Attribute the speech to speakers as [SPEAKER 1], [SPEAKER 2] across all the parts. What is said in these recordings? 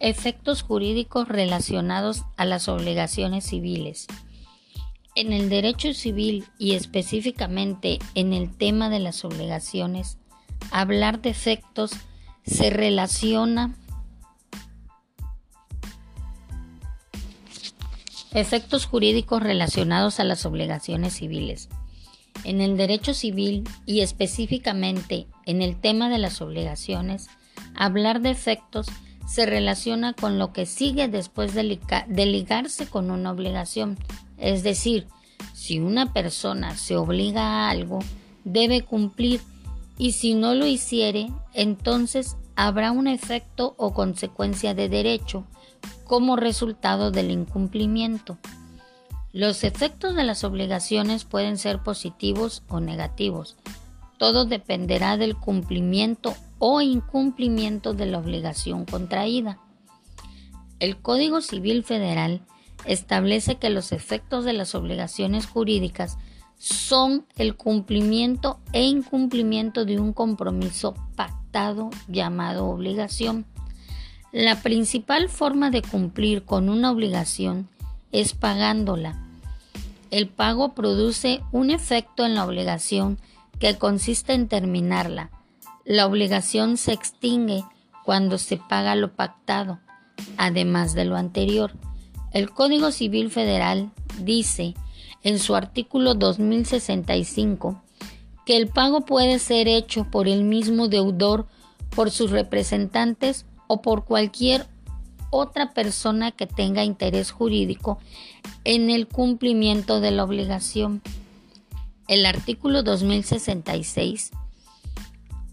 [SPEAKER 1] Efectos jurídicos relacionados a las obligaciones civiles. En el derecho civil y específicamente en el tema de las obligaciones, hablar de efectos se relaciona efectos jurídicos relacionados a las obligaciones civiles. En el derecho civil y específicamente en el tema de las obligaciones, hablar de efectos se relaciona con lo que sigue después de, ligarse con una obligación. Es decir, si una persona se obliga a algo, debe cumplir y si no lo hiciere, entonces habrá un efecto o consecuencia de derecho como resultado del incumplimiento. Los efectos de las obligaciones pueden ser positivos o negativos. Todo dependerá del cumplimiento o incumplimiento de la obligación contraída. El Código Civil Federal establece que los efectos de las obligaciones jurídicas son el cumplimiento e incumplimiento de un compromiso pactado llamado obligación. La principal forma de cumplir con una obligación es pagándola. El pago produce un efecto en la obligación que consiste en terminarla. La obligación se extingue cuando se paga lo pactado, además de lo anterior. El Código Civil Federal dice en su artículo 2065 que el pago puede ser hecho por el mismo deudor, por sus representantes o por cualquier otra persona que tenga interés jurídico en el cumplimiento de la obligación. El artículo 2066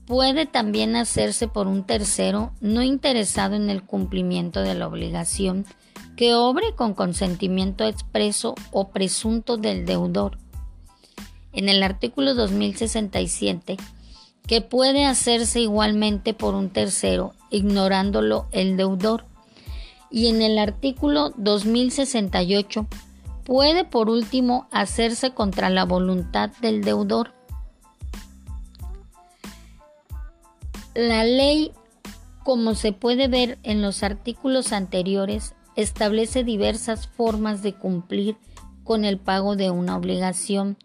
[SPEAKER 1] puede también hacerse por un tercero no interesado en el cumplimiento de la obligación que obre con consentimiento expreso o presunto del deudor. En el artículo 2067, que puede hacerse igualmente por un tercero, ignorándolo el deudor. Y en el artículo 2068, puede por último hacerse contra la voluntad del deudor. La ley, como se puede ver en los artículos anteriores, establece diversas formas de cumplir con el pago de una obligación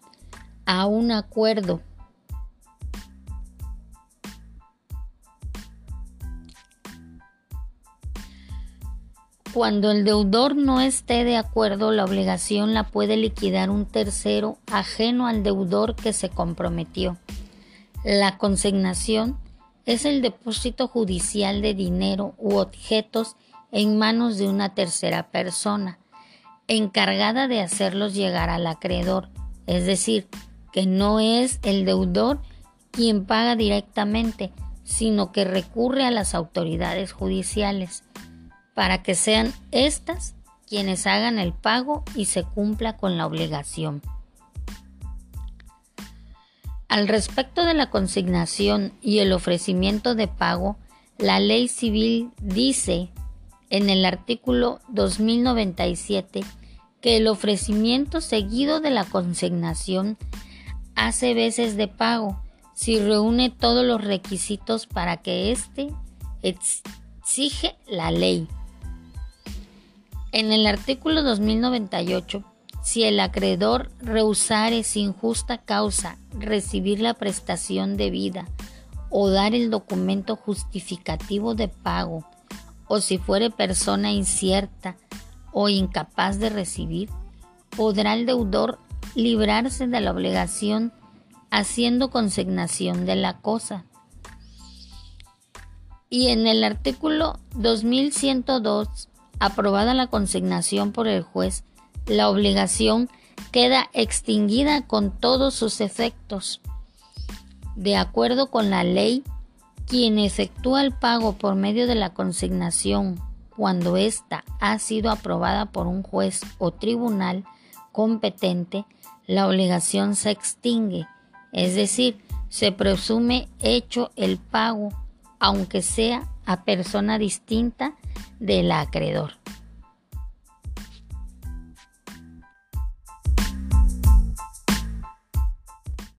[SPEAKER 1] a un acuerdo. Cuando el deudor no esté de acuerdo, la obligación la puede liquidar un tercero ajeno al deudor que se comprometió. La consignación es el depósito judicial de dinero u objetos en manos de una tercera persona, encargada de hacerlos llegar al acreedor, es decir, que no es el deudor quien paga directamente, sino que recurre a las autoridades judiciales, para que sean éstas quienes hagan el pago y se cumpla con la obligación. Al respecto de la consignación y el ofrecimiento de pago, la ley civil dice en el artículo 2097 que el ofrecimiento seguido de la consignación hace veces de pago si reúne todos los requisitos para que éste exige la ley. En el artículo 2098, si el acreedor rehusare sin justa causa recibir la prestación debida o dar el documento justificativo de pago o si fuere persona incierta o incapaz de recibir, podrá el deudor librarse de la obligación haciendo consignación de la cosa. Y en el artículo 2102, aprobada la consignación por el juez, la obligación queda extinguida con todos sus efectos. De acuerdo con la ley quien efectúa el pago por medio de la consignación cuando ésta ha sido aprobada por un juez o tribunal competente, la obligación se extingue, es decir, se presume hecho el pago, aunque sea a persona distinta del acreedor.